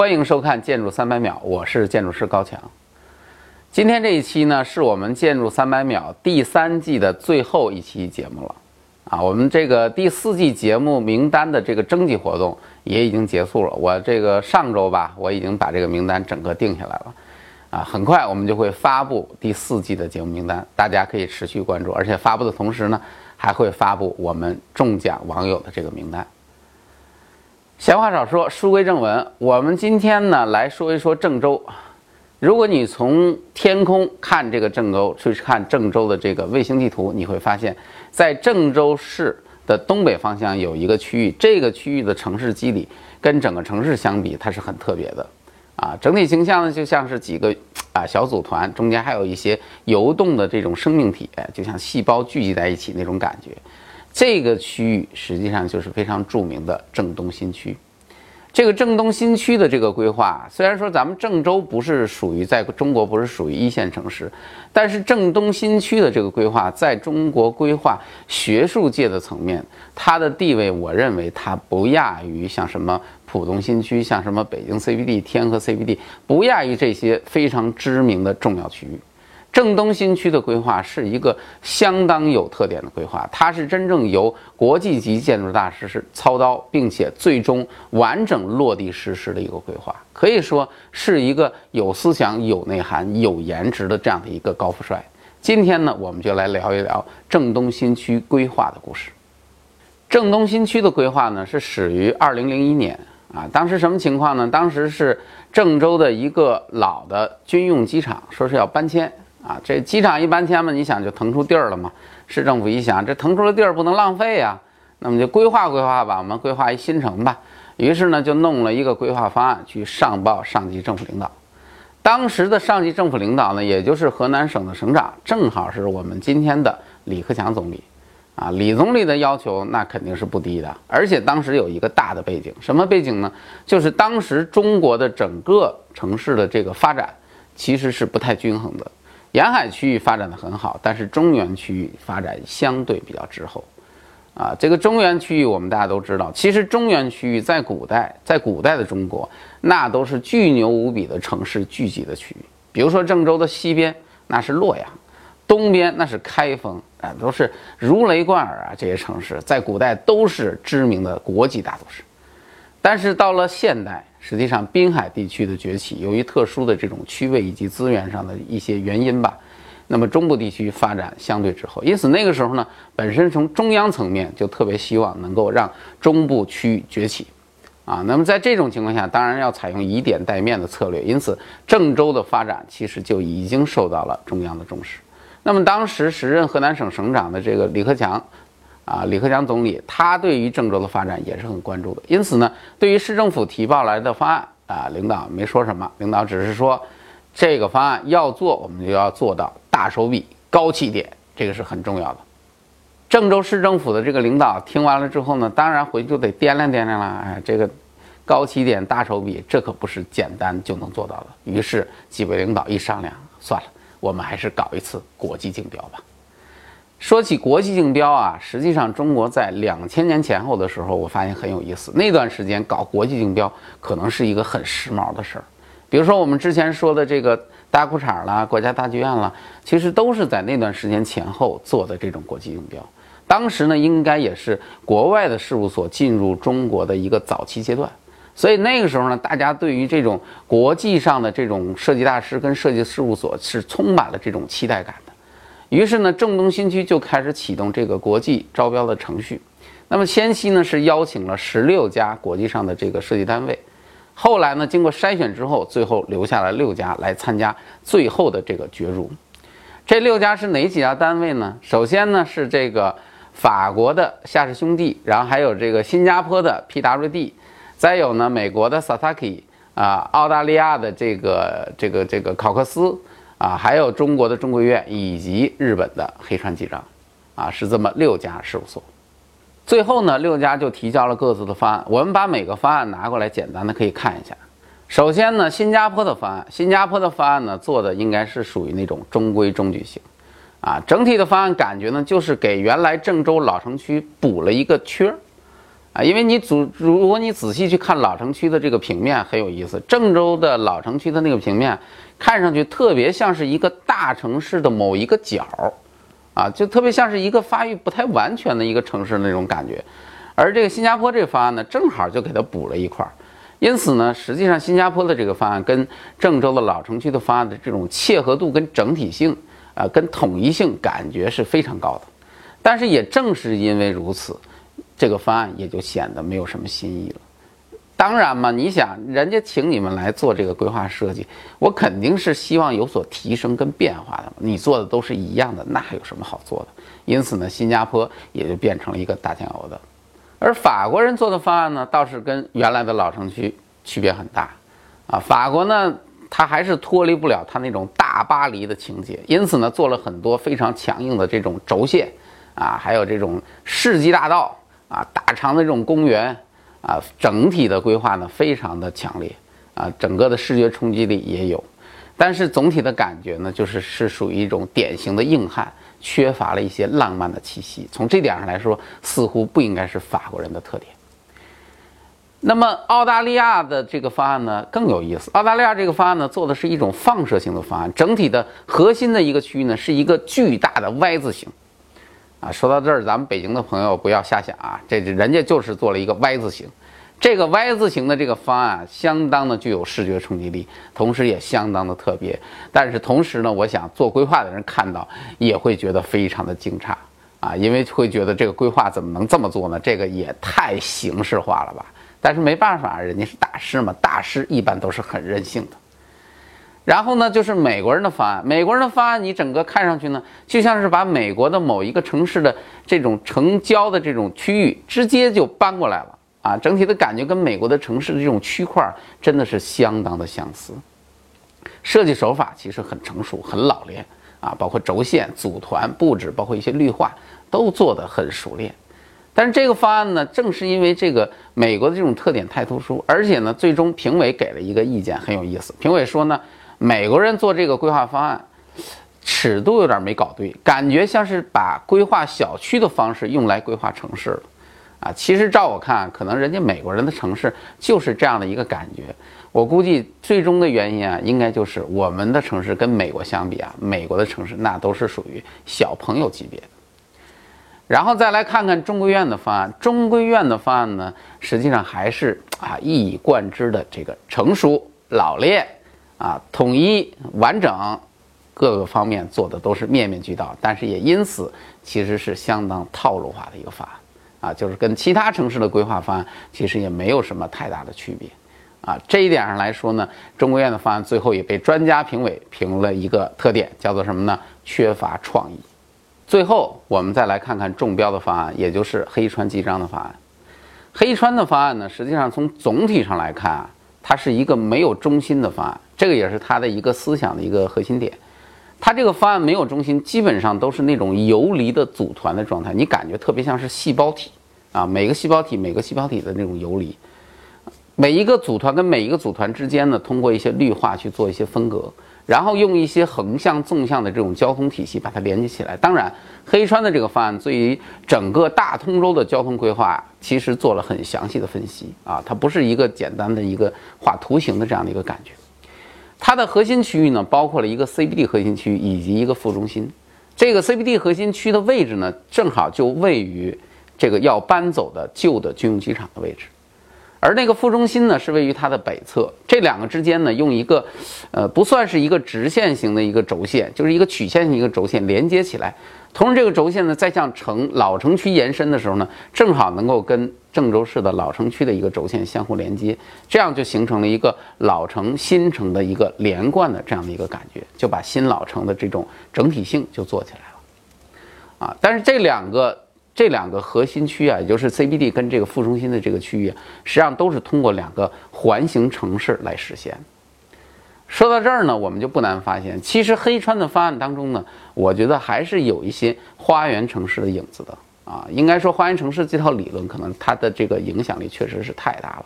欢迎收看《建筑三百秒》，我是建筑师高强。今天这一期呢，是我们《建筑三百秒》第三季的最后一期节目了。啊，我们这个第四季节目名单的这个征集活动也已经结束了。我这个上周吧，我已经把这个名单整个定下来了。啊，很快我们就会发布第四季的节目名单，大家可以持续关注。而且发布的同时呢，还会发布我们中奖网友的这个名单。闲话少说，书归正文。我们今天呢来说一说郑州。如果你从天空看这个郑州，去看郑州的这个卫星地图，你会发现在郑州市的东北方向有一个区域，这个区域的城市肌理跟整个城市相比，它是很特别的。啊，整体形象呢就像是几个啊小组团，中间还有一些游动的这种生命体，就像细胞聚集在一起那种感觉。这个区域实际上就是非常著名的郑东新区。这个郑东新区的这个规划，虽然说咱们郑州不是属于在中国不是属于一线城市，但是郑东新区的这个规划，在中国规划学术界的层面，它的地位，我认为它不亚于像什么浦东新区，像什么北京 CBD、天河 CBD，不亚于这些非常知名的重要区域。郑东新区的规划是一个相当有特点的规划，它是真正由国际级建筑大师是操刀，并且最终完整落地实施的一个规划，可以说是一个有思想、有内涵、有颜值的这样的一个高富帅。今天呢，我们就来聊一聊郑东新区规划的故事。郑东新区的规划呢，是始于二零零一年啊，当时什么情况呢？当时是郑州的一个老的军用机场，说是要搬迁。啊，这机场一搬迁嘛，你想就腾出地儿了嘛。市政府一想，这腾出了地儿不能浪费呀，那么就规划规划吧，我们规划一新城吧。于是呢，就弄了一个规划方案去上报上级政府领导。当时的上级政府领导呢，也就是河南省的省长，正好是我们今天的李克强总理。啊，李总理的要求那肯定是不低的，而且当时有一个大的背景，什么背景呢？就是当时中国的整个城市的这个发展其实是不太均衡的。沿海区域发展的很好，但是中原区域发展相对比较滞后，啊，这个中原区域我们大家都知道，其实中原区域在古代，在古代的中国，那都是巨牛无比的城市聚集的区域。比如说郑州的西边，那是洛阳；东边那是开封，啊，都是如雷贯耳啊。这些城市在古代都是知名的国际大都市，但是到了现代。实际上，滨海地区的崛起，由于特殊的这种区位以及资源上的一些原因吧，那么中部地区发展相对滞后。因此，那个时候呢，本身从中央层面就特别希望能够让中部区域崛起，啊，那么在这种情况下，当然要采用以点带面的策略。因此，郑州的发展其实就已经受到了中央的重视。那么，当时时任河南省省长的这个李克强。啊，李克强总理他对于郑州的发展也是很关注的，因此呢，对于市政府提报来的方案啊，领导没说什么，领导只是说，这个方案要做，我们就要做到大手笔、高起点，这个是很重要的。郑州市政府的这个领导听完了之后呢，当然回去就得掂量掂量了，哎，这个高起点、大手笔，这可不是简单就能做到的。于是几位领导一商量，算了，我们还是搞一次国际竞标吧。说起国际竞标啊，实际上中国在两千年前后的时候，我发现很有意思。那段时间搞国际竞标可能是一个很时髦的事儿。比如说我们之前说的这个大裤衩啦、国家大剧院啦，其实都是在那段时间前后做的这种国际竞标。当时呢，应该也是国外的事务所进入中国的一个早期阶段。所以那个时候呢，大家对于这种国际上的这种设计大师跟设计事务所是充满了这种期待感的。于是呢，郑东新区就开始启动这个国际招标的程序。那么先期呢是邀请了十六家国际上的这个设计单位，后来呢经过筛选之后，最后留下了六家来参加最后的这个角逐。这六家是哪几家单位呢？首先呢是这个法国的夏氏兄弟，然后还有这个新加坡的 PWD，再有呢美国的 Sataki 啊，澳大利亚的这个这个这个考克斯。啊，还有中国的中国院以及日本的黑川纪章，啊，是这么六家事务所。最后呢，六家就提交了各自的方案。我们把每个方案拿过来，简单的可以看一下。首先呢，新加坡的方案，新加坡的方案呢做的应该是属于那种中规中矩型，啊，整体的方案感觉呢就是给原来郑州老城区补了一个缺儿，啊，因为你主如果你仔细去看老城区的这个平面很有意思，郑州的老城区的那个平面看上去特别像是一个大城市的某一个角，啊，就特别像是一个发育不太完全的一个城市那种感觉，而这个新加坡这个方案呢，正好就给它补了一块儿。因此呢，实际上新加坡的这个方案跟郑州的老城区的方案的这种切合度跟整体性，啊，跟统一性感觉是非常高的。但是也正是因为如此，这个方案也就显得没有什么新意了。当然嘛，你想人家请你们来做这个规划设计，我肯定是希望有所提升跟变化的。你做的都是一样的，那还有什么好做的？因此呢，新加坡也就变成了一个大酱油的。而法国人做的方案呢，倒是跟原来的老城区区别很大，啊，法国呢，它还是脱离不了它那种大巴黎的情节，因此呢，做了很多非常强硬的这种轴线，啊，还有这种世纪大道，啊，大长的这种公园，啊，整体的规划呢非常的强烈，啊，整个的视觉冲击力也有，但是总体的感觉呢，就是是属于一种典型的硬汉。缺乏了一些浪漫的气息，从这点上来说，似乎不应该是法国人的特点。那么澳大利亚的这个方案呢更有意思，澳大利亚这个方案呢做的是一种放射性的方案，整体的核心的一个区域呢是一个巨大的 Y 字形。啊，说到这儿，咱们北京的朋友不要瞎想啊，这人家就是做了一个 Y 字形。这个 Y 字形的这个方案相当的具有视觉冲击力，同时也相当的特别。但是同时呢，我想做规划的人看到也会觉得非常的惊诧啊，因为会觉得这个规划怎么能这么做呢？这个也太形式化了吧？但是没办法，人家是大师嘛，大师一般都是很任性的。然后呢，就是美国人的方案，美国人的方案你整个看上去呢，就像是把美国的某一个城市的这种城郊的这种区域直接就搬过来了。啊，整体的感觉跟美国的城市的这种区块真的是相当的相似，设计手法其实很成熟、很老练啊，包括轴线、组团、布置，包括一些绿化都做得很熟练。但是这个方案呢，正是因为这个美国的这种特点太突出，而且呢，最终评委给了一个意见，很有意思。评委说呢，美国人做这个规划方案尺度有点没搞对，感觉像是把规划小区的方式用来规划城市了。啊，其实照我看，可能人家美国人的城市就是这样的一个感觉。我估计最终的原因啊，应该就是我们的城市跟美国相比啊，美国的城市那都是属于小朋友级别的。然后再来看看中规院的方案，中规院的方案呢，实际上还是啊一以贯之的这个成熟老练啊统一完整，各个方面做的都是面面俱到，但是也因此其实是相当套路化的一个方案。啊，就是跟其他城市的规划方案其实也没有什么太大的区别，啊，这一点上来说呢，中国院的方案最后也被专家评委评了一个特点，叫做什么呢？缺乏创意。最后我们再来看看中标的方案，也就是黑川纪章的方案。黑川的方案呢，实际上从总体上来看啊，它是一个没有中心的方案，这个也是它的一个思想的一个核心点。它这个方案没有中心，基本上都是那种游离的组团的状态，你感觉特别像是细胞体啊，每个细胞体每个细胞体的那种游离，每一个组团跟每一个组团之间呢，通过一些绿化去做一些分隔，然后用一些横向、纵向的这种交通体系把它连接起来。当然，黑川的这个方案对于整个大通州的交通规划其实做了很详细的分析啊，它不是一个简单的一个画图形的这样的一个感觉。它的核心区域呢，包括了一个 CBD 核心区以及一个副中心。这个 CBD 核心区的位置呢，正好就位于这个要搬走的旧的军用机场的位置，而那个副中心呢，是位于它的北侧。这两个之间呢，用一个，呃，不算是一个直线型的一个轴线，就是一个曲线型一个轴线连接起来。同时，这个轴线呢，再向城老城区延伸的时候呢，正好能够跟郑州市的老城区的一个轴线相互连接，这样就形成了一个老城新城的一个连贯的这样的一个感觉，就把新老城的这种整体性就做起来了。啊，但是这两个这两个核心区啊，也就是 CBD 跟这个副中心的这个区域，实际上都是通过两个环形城市来实现。说到这儿呢，我们就不难发现，其实黑川的方案当中呢，我觉得还是有一些花园城市的影子的啊。应该说，花园城市这套理论可能它的这个影响力确实是太大了。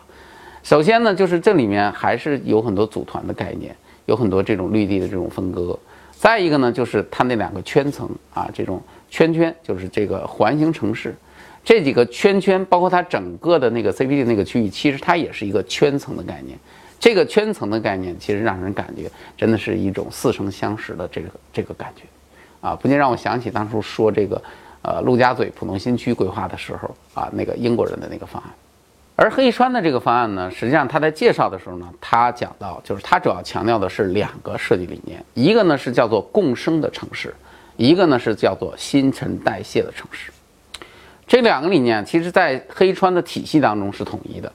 首先呢，就是这里面还是有很多组团的概念，有很多这种绿地的这种分割。再一个呢，就是它那两个圈层啊，这种圈圈就是这个环形城市。这几个圈圈，包括它整个的那个 CPD 那个区域，其实它也是一个圈层的概念。这个圈层的概念，其实让人感觉真的是一种似曾相识的这个这个感觉，啊，不禁让我想起当初说这个，呃，陆家嘴浦东新区规划的时候啊，那个英国人的那个方案。而黑川的这个方案呢，实际上他在介绍的时候呢，他讲到就是他主要强调的是两个设计理念，一个呢是叫做共生的城市，一个呢是叫做新陈代谢的城市。这两个理念其实在黑川的体系当中是统一的。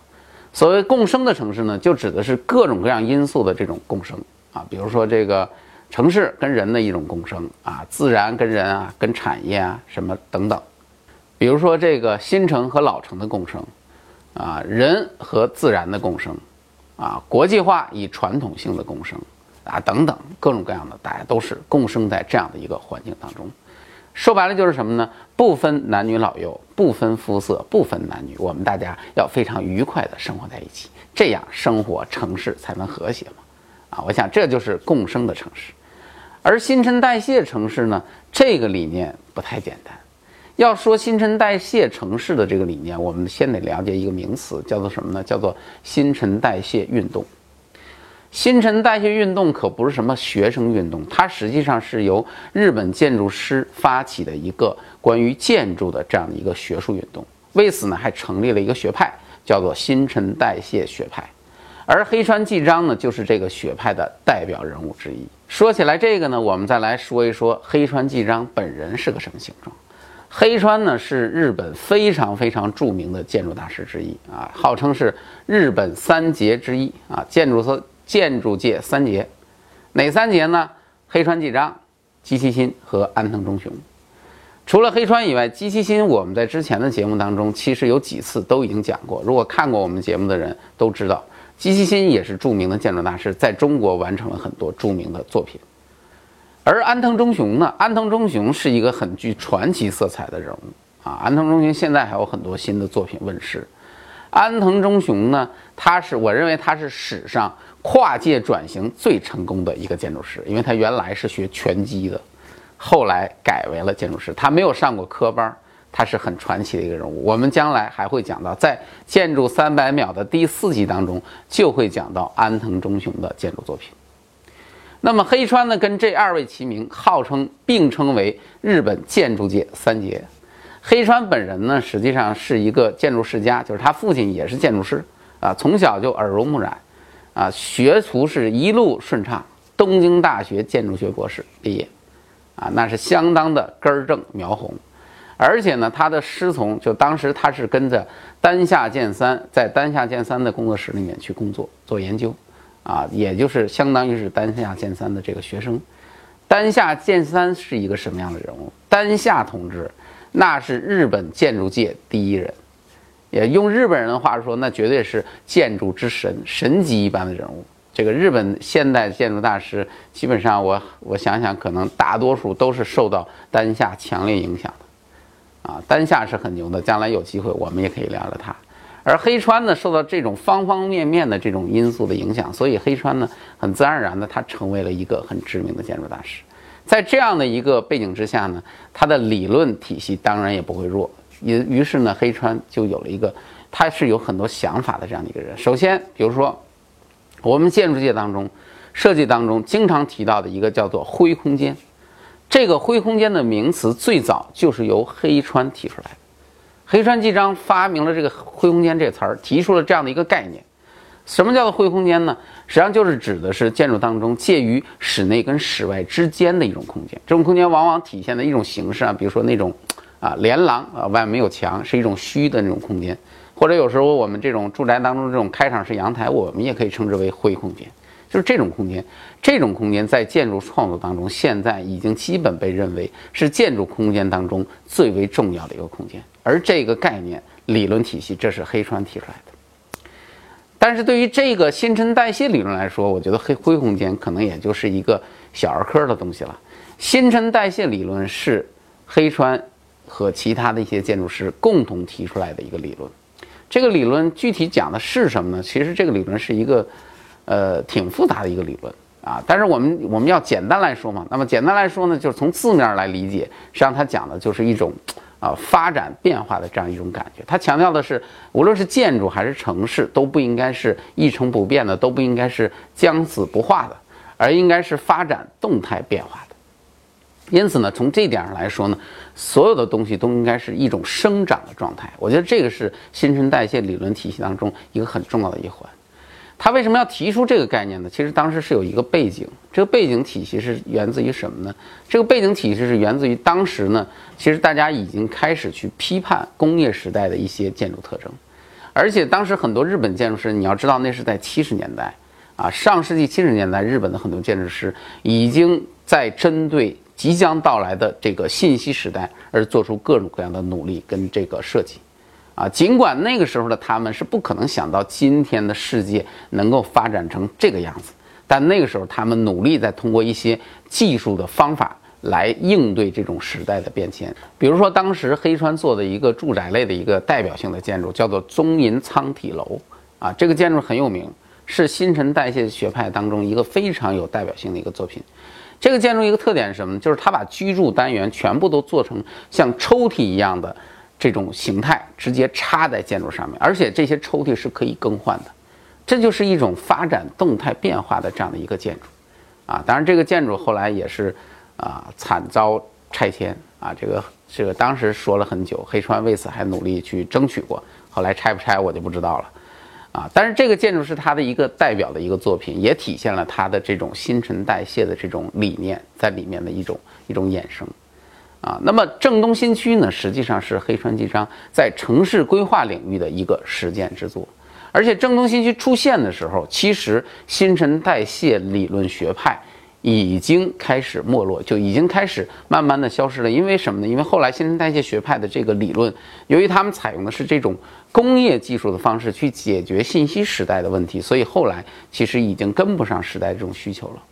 所谓共生的城市呢，就指的是各种各样因素的这种共生。啊，比如说这个城市跟人的一种共生。啊，自然跟人啊，跟产业啊什么等等，比如说这个新城和老城的共生。啊，人和自然的共生。啊，国际化与传统性的共生。啊等等各种各样的，大家都是共生在这样的一个环境当中。说白了就是什么呢？不分男女老幼，不分肤色，不分男女，我们大家要非常愉快的生活在一起，这样生活城市才能和谐嘛。啊，我想这就是共生的城市。而新陈代谢城市呢，这个理念不太简单。要说新陈代谢城市的这个理念，我们先得了解一个名词，叫做什么呢？叫做新陈代谢运动。新陈代谢运动可不是什么学生运动，它实际上是由日本建筑师发起的一个关于建筑的这样的一个学术运动。为此呢，还成立了一个学派，叫做新陈代谢学派。而黑川纪章呢，就是这个学派的代表人物之一。说起来这个呢，我们再来说一说黑川纪章本人是个什么形状。黑川呢，是日本非常非常著名的建筑大师之一啊，号称是日本三杰之一啊，建筑师。建筑界三杰，哪三杰呢？黑川纪章、姬其新和安藤忠雄。除了黑川以外，姬其新我们在之前的节目当中其实有几次都已经讲过。如果看过我们节目的人都知道，姬其新也是著名的建筑大师，在中国完成了很多著名的作品。而安藤忠雄呢？安藤忠雄是一个很具传奇色彩的人物啊！安藤忠雄现在还有很多新的作品问世。安藤忠雄呢？他是我认为他是史上。跨界转型最成功的一个建筑师，因为他原来是学拳击的，后来改为了建筑师。他没有上过科班，他是很传奇的一个人物。我们将来还会讲到，在《建筑三百秒》的第四集当中，就会讲到安藤忠雄的建筑作品。那么黑川呢，跟这二位齐名，号称并称为日本建筑界三杰。黑川本人呢，实际上是一个建筑世家，就是他父亲也是建筑师啊，从小就耳濡目染。啊，学徒是一路顺畅，东京大学建筑学博士毕业，啊，那是相当的根正苗红，而且呢，他的师从就当时他是跟着丹下健三在丹下健三的工作室里面去工作做研究，啊，也就是相当于是丹下健三的这个学生。丹下健三是一个什么样的人物？丹下同志那是日本建筑界第一人。也用日本人的话说，那绝对是建筑之神，神级一般的人物。这个日本现代建筑大师，基本上我我想想，可能大多数都是受到丹下强烈影响的。啊，丹下是很牛的，将来有机会我们也可以聊聊他。而黑川呢，受到这种方方面面的这种因素的影响，所以黑川呢，很自然而然的他成为了一个很知名的建筑大师。在这样的一个背景之下呢，他的理论体系当然也不会弱。于于是呢，黑川就有了一个，他是有很多想法的这样的一个人。首先，比如说，我们建筑界当中、设计当中经常提到的一个叫做“灰空间”，这个“灰空间”的名词最早就是由黑川提出来的。黑川纪章发明了这个“灰空间”这词儿，提出了这样的一个概念。什么叫做“灰空间”呢？实际上就是指的是建筑当中介于室内跟室外之间的一种空间。这种空间往往体现的一种形式啊，比如说那种。啊，连廊啊，外面没有墙，是一种虚的那种空间，或者有时候我们这种住宅当中这种开场式阳台，我们也可以称之为灰空间，就是这种空间。这种空间在建筑创作当中，现在已经基本被认为是建筑空间当中最为重要的一个空间。而这个概念理论体系，这是黑川提出来的。但是对于这个新陈代谢理论来说，我觉得黑灰空间可能也就是一个小儿科的东西了。新陈代谢理论是黑川。和其他的一些建筑师共同提出来的一个理论，这个理论具体讲的是什么呢？其实这个理论是一个，呃，挺复杂的一个理论啊。但是我们我们要简单来说嘛，那么简单来说呢，就是从字面来理解，实际上它讲的就是一种啊发展变化的这样一种感觉。它强调的是，无论是建筑还是城市，都不应该是一成不变的，都不应该是将死不化的，而应该是发展动态变化。因此呢，从这点上来说呢，所有的东西都应该是一种生长的状态。我觉得这个是新陈代谢理论体系当中一个很重要的一环。他为什么要提出这个概念呢？其实当时是有一个背景，这个背景体系是源自于什么呢？这个背景体系是源自于当时呢，其实大家已经开始去批判工业时代的一些建筑特征，而且当时很多日本建筑师，你要知道那是在七十年代啊，上世纪七十年代，日本的很多建筑师已经在针对即将到来的这个信息时代而做出各种各样的努力跟这个设计。啊，尽管那个时候的他们是不可能想到今天的世界能够发展成这个样子，但那个时候他们努力在通过一些技术的方法来应对这种时代的变迁。比如说，当时黑川做的一个住宅类的一个代表性的建筑叫做宗银仓体楼，啊，这个建筑很有名，是新陈代谢学派当中一个非常有代表性的一个作品。这个建筑一个特点是什么？就是它把居住单元全部都做成像抽屉一样的。这种形态直接插在建筑上面，而且这些抽屉是可以更换的，这就是一种发展动态变化的这样的一个建筑，啊，当然这个建筑后来也是啊惨遭拆迁啊，这个这个当时说了很久，黑川为此还努力去争取过，后来拆不拆我就不知道了，啊，但是这个建筑是他的一个代表的一个作品，也体现了他的这种新陈代谢的这种理念在里面的一种一种衍生。啊，那么正东新区呢，实际上是黑川纪章在城市规划领域的一个实践之作。而且正东新区出现的时候，其实新陈代谢理论学派已经开始没落，就已经开始慢慢的消失了。因为什么呢？因为后来新陈代谢学派的这个理论，由于他们采用的是这种工业技术的方式去解决信息时代的问题，所以后来其实已经跟不上时代这种需求了。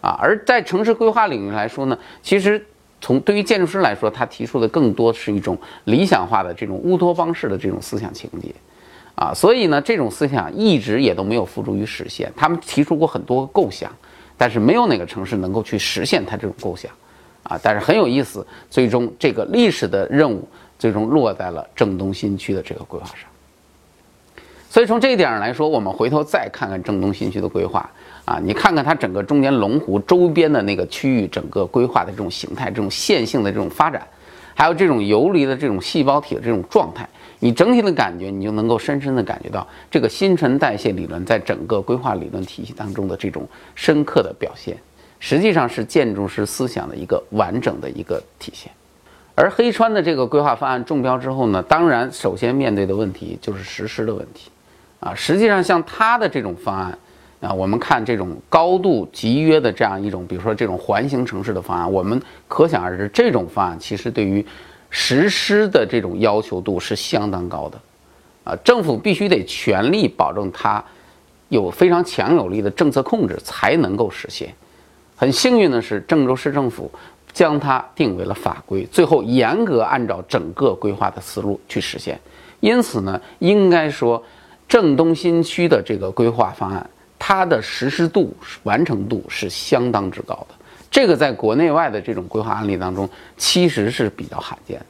啊，而在城市规划领域来说呢，其实。从对于建筑师来说，他提出的更多是一种理想化的这种乌托邦式的这种思想情节，啊，所以呢，这种思想一直也都没有付诸于实现。他们提出过很多构想，但是没有哪个城市能够去实现它这种构想，啊，但是很有意思，最终这个历史的任务最终落在了郑东新区的这个规划上。所以从这一点上来说，我们回头再看看郑东新区的规划。啊，你看看它整个中间龙湖周边的那个区域，整个规划的这种形态、这种线性的这种发展，还有这种游离的这种细胞体的这种状态，你整体的感觉，你就能够深深的感觉到这个新陈代谢理论在整个规划理论体系当中的这种深刻的表现，实际上是建筑师思想的一个完整的一个体现。而黑川的这个规划方案中标之后呢，当然首先面对的问题就是实施的问题，啊，实际上像他的这种方案。啊，我们看这种高度集约的这样一种，比如说这种环形城市的方案，我们可想而知，这种方案其实对于实施的这种要求度是相当高的。啊，政府必须得全力保证它有非常强有力的政策控制，才能够实现。很幸运的是，郑州市政府将它定为了法规，最后严格按照整个规划的思路去实现。因此呢，应该说，郑东新区的这个规划方案。它的实施度、完成度是相当之高的，这个在国内外的这种规划案例当中，其实是比较罕见的。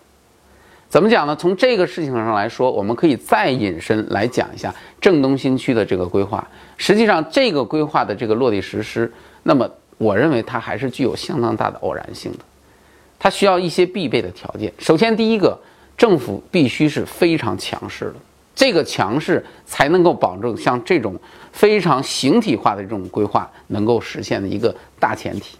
怎么讲呢？从这个事情上来说，我们可以再引申来讲一下郑东新区的这个规划。实际上，这个规划的这个落地实施，那么我认为它还是具有相当大的偶然性的。它需要一些必备的条件。首先，第一个，政府必须是非常强势的。这个强势才能够保证像这种非常形体化的这种规划能够实现的一个大前提，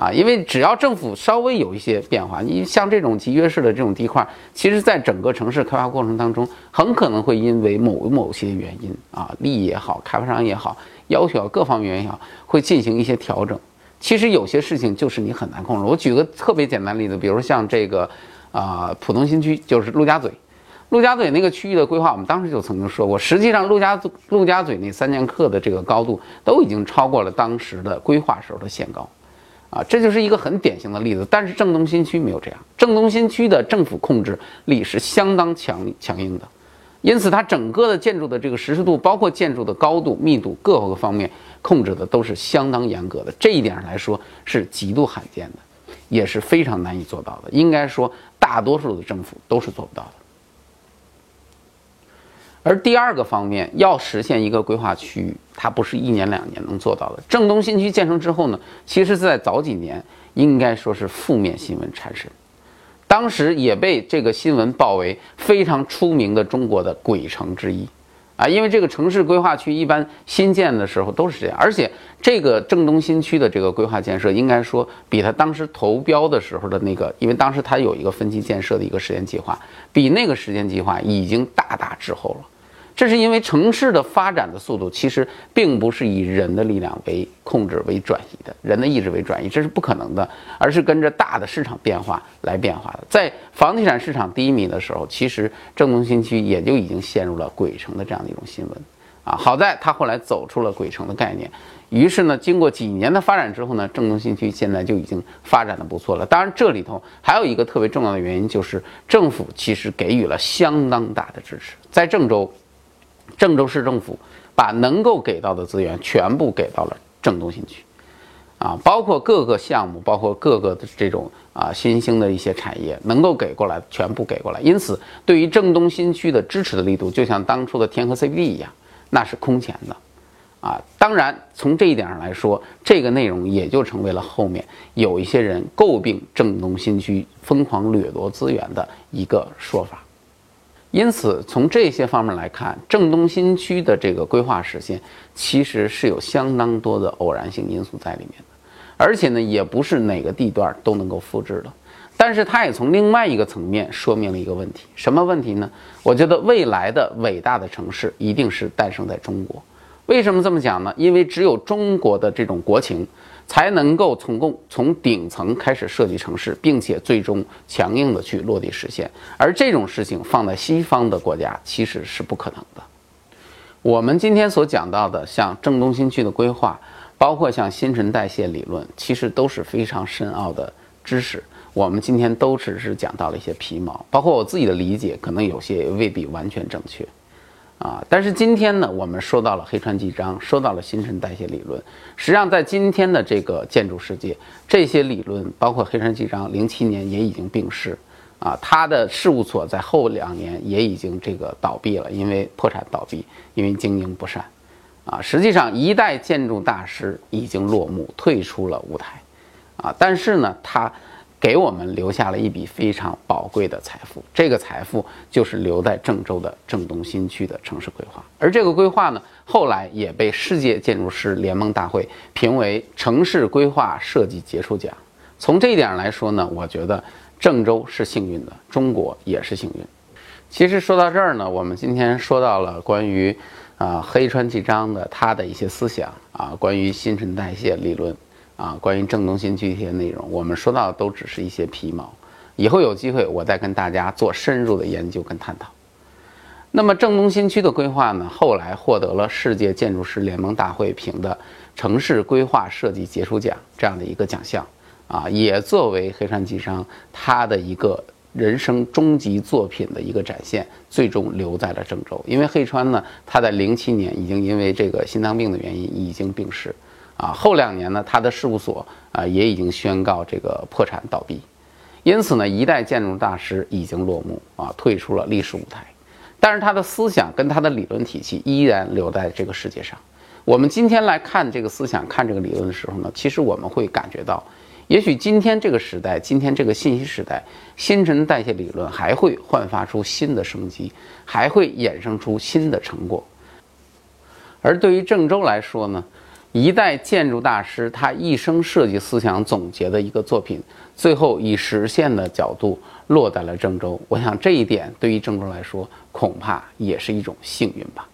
啊，因为只要政府稍微有一些变化，你像这种集约式的这种地块，其实在整个城市开发过程当中，很可能会因为某某些原因啊，利益也好，开发商也好，要求各方面也好，会进行一些调整。其实有些事情就是你很难控制。我举个特别简单例子，比如像这个啊，浦东新区就是陆家嘴。陆家嘴那个区域的规划，我们当时就曾经说过，实际上陆家陆家嘴那三剑客的这个高度都已经超过了当时的规划时候的限高，啊，这就是一个很典型的例子。但是正东新区没有这样，正东新区的政府控制力是相当强强硬的，因此它整个的建筑的这个实施度，包括建筑的高度、密度各个方面控制的都是相当严格的。这一点上来说是极度罕见的。也是非常难以做到的。应该说，大多数的政府都是做不到的。而第二个方面，要实现一个规划区域，它不是一年两年能做到的。郑东新区建成之后呢，其实在早几年应该说是负面新闻缠身，当时也被这个新闻报为非常出名的中国的鬼城之一。啊，因为这个城市规划区一般新建的时候都是这样，而且这个郑东新区的这个规划建设，应该说比他当时投标的时候的那个，因为当时他有一个分期建设的一个时间计划，比那个时间计划已经大大滞后了。这是因为城市的发展的速度其实并不是以人的力量为控制、为转移的，人的意志为转移，这是不可能的，而是跟着大的市场变化来变化的。在房地产市场低迷的时候，其实郑东新区也就已经陷入了鬼城的这样的一种新闻啊。好在他后来走出了鬼城的概念，于是呢，经过几年的发展之后呢，郑东新区现在就已经发展的不错了。当然，这里头还有一个特别重要的原因，就是政府其实给予了相当大的支持，在郑州。郑州市政府把能够给到的资源全部给到了郑东新区，啊，包括各个项目，包括各个的这种啊新兴的一些产业，能够给过来全部给过来。因此，对于郑东新区的支持的力度，就像当初的天河 CBD 一样，那是空前的，啊，当然从这一点上来说，这个内容也就成为了后面有一些人诟病郑东新区疯狂掠夺资源的一个说法。因此，从这些方面来看，郑东新区的这个规划实现，其实是有相当多的偶然性因素在里面的，而且呢，也不是哪个地段都能够复制的。但是，它也从另外一个层面说明了一个问题，什么问题呢？我觉得未来的伟大的城市一定是诞生在中国。为什么这么讲呢？因为只有中国的这种国情。才能够从共从顶层开始设计城市，并且最终强硬的去落地实现。而这种事情放在西方的国家其实是不可能的。我们今天所讲到的，像郑东新区的规划，包括像新陈代谢理论，其实都是非常深奥的知识。我们今天都只是讲到了一些皮毛，包括我自己的理解，可能有些未必完全正确。啊，但是今天呢，我们说到了黑川纪章，说到了新陈代谢理论。实际上，在今天的这个建筑世界，这些理论，包括黑川纪章，零七年也已经病逝。啊，他的事务所在后两年也已经这个倒闭了，因为破产倒闭，因为经营不善。啊，实际上一代建筑大师已经落幕，退出了舞台。啊，但是呢，他。给我们留下了一笔非常宝贵的财富，这个财富就是留在郑州的郑东新区的城市规划，而这个规划呢，后来也被世界建筑师联盟大会评为城市规划设计杰出奖。从这一点上来说呢，我觉得郑州是幸运的，中国也是幸运。其实说到这儿呢，我们今天说到了关于啊黑川纪章的他的一些思想啊，关于新陈代谢理论。啊，关于郑东新区一些内容，我们说到的都只是一些皮毛，以后有机会我再跟大家做深入的研究跟探讨。那么郑东新区的规划呢，后来获得了世界建筑师联盟大会评的城市规划设计杰出奖这样的一个奖项，啊，也作为黑川纪章他的一个人生终极作品的一个展现，最终留在了郑州。因为黑川呢，他在零七年已经因为这个心脏病的原因已经病逝。啊，后两年呢，他的事务所啊也已经宣告这个破产倒闭，因此呢，一代建筑大师已经落幕啊，退出了历史舞台。但是他的思想跟他的理论体系依然留在这个世界上。我们今天来看这个思想、看这个理论的时候呢，其实我们会感觉到，也许今天这个时代，今天这个信息时代，新陈代谢理论还会焕发出新的生机，还会衍生出新的成果。而对于郑州来说呢？一代建筑大师，他一生设计思想总结的一个作品，最后以实现的角度落在了郑州。我想这一点对于郑州来说，恐怕也是一种幸运吧。